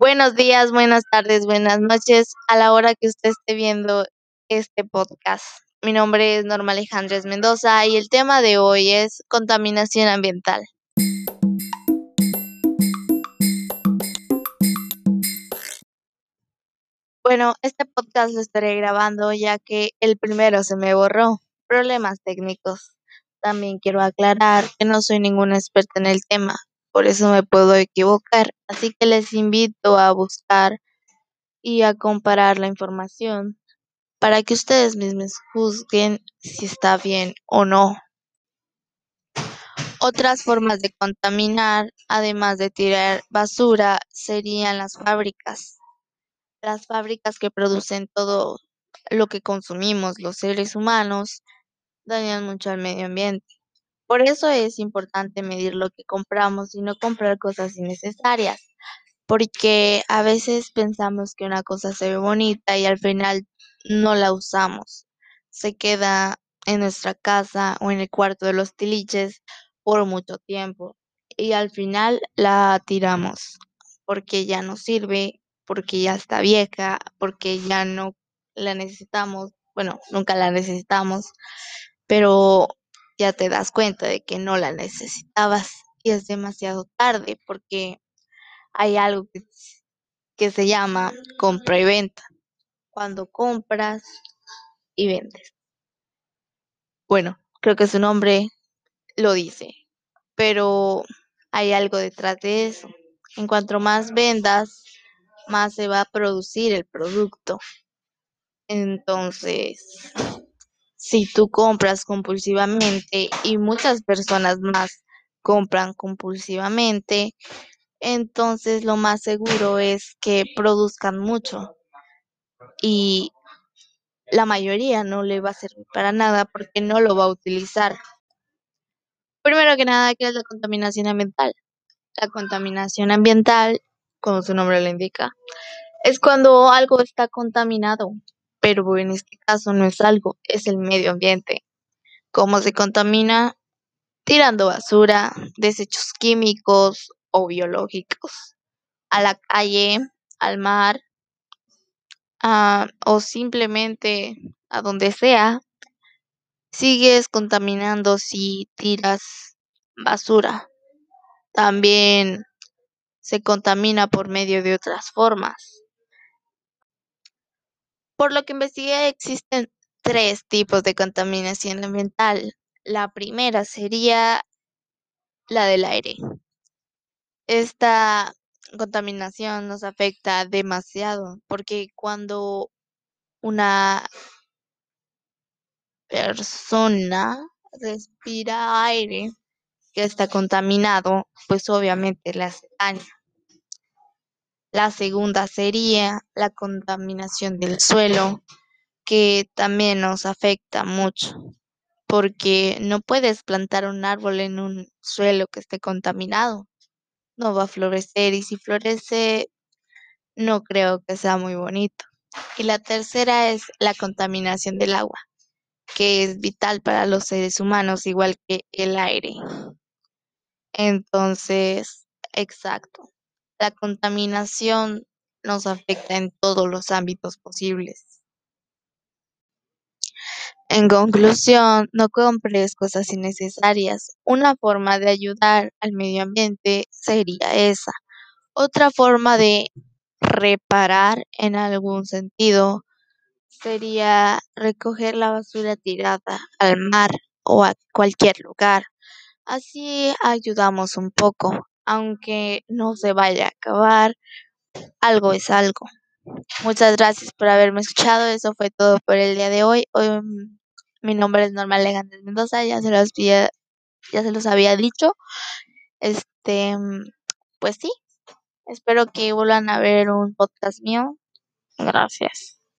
Buenos días, buenas tardes, buenas noches a la hora que usted esté viendo este podcast. Mi nombre es Norma Alejandres Mendoza y el tema de hoy es contaminación ambiental. Bueno, este podcast lo estaré grabando ya que el primero se me borró. Problemas técnicos. También quiero aclarar que no soy ninguna experta en el tema, por eso me puedo equivocar. Así que les invito a buscar y a comparar la información para que ustedes mismos juzguen si está bien o no. Otras formas de contaminar, además de tirar basura, serían las fábricas. Las fábricas que producen todo lo que consumimos los seres humanos dañan mucho al medio ambiente. Por eso es importante medir lo que compramos y no comprar cosas innecesarias, porque a veces pensamos que una cosa se ve bonita y al final no la usamos. Se queda en nuestra casa o en el cuarto de los tiliches por mucho tiempo y al final la tiramos porque ya no sirve, porque ya está vieja, porque ya no la necesitamos, bueno, nunca la necesitamos, pero ya te das cuenta de que no la necesitabas y es demasiado tarde porque hay algo que, se llama compra y venta. Cuando compras y vendes. Bueno, creo que su nombre lo dice, pero hay algo detrás de eso. En cuanto más vendas, más se va a producir el producto. Entonces, si tú compras compulsivamente y muchas personas más compran compulsivamente, entonces lo más seguro es que produzcan mucho y la mayoría no le va a servir para nada porque no lo va a utilizar. Primero que nada, ¿qué es la contaminación ambiental? La contaminación ambiental, como su nombre lo indica, es cuando algo está contaminado, pero en este caso no es algo, es el medio ambiente. ¿Cómo se contamina? Tirando basura, desechos químicos o biológicos a la calle, al mar, o simplemente a donde sea, sigues contaminando si tiras basura. También se contamina por medio de otras formas. Por lo que investigué, existen tres tipos de contaminación ambiental. La primera sería la del aire. Esta contaminación nos afecta demasiado porque cuando una persona respira aire que está contaminado, pues obviamente le hace daño. La segunda sería la contaminación del suelo, que también nos afecta mucho, porque no puedes plantar un árbol en un suelo que esté contaminado no va a florecer y si florece no creo que sea muy bonito. Y la tercera es la contaminación del agua, que es vital para los seres humanos igual que el aire. Entonces, exacto, la contaminación nos afecta en todos los ámbitos posibles. En conclusión, no compres cosas innecesarias. Una forma de ayudar al medio ambiente sería esa. Otra forma de reparar en algún sentido sería recoger la basura tirada al mar o a cualquier lugar. Así ayudamos un poco, aunque no se vaya a acabar, algo es algo. Muchas gracias por haberme escuchado. Eso fue todo por el día de hoy. hoy mi nombre es Norma Legandes Mendoza, ya se los había, ya se los había dicho. Este, pues sí, espero que vuelvan a ver un podcast mío. Gracias.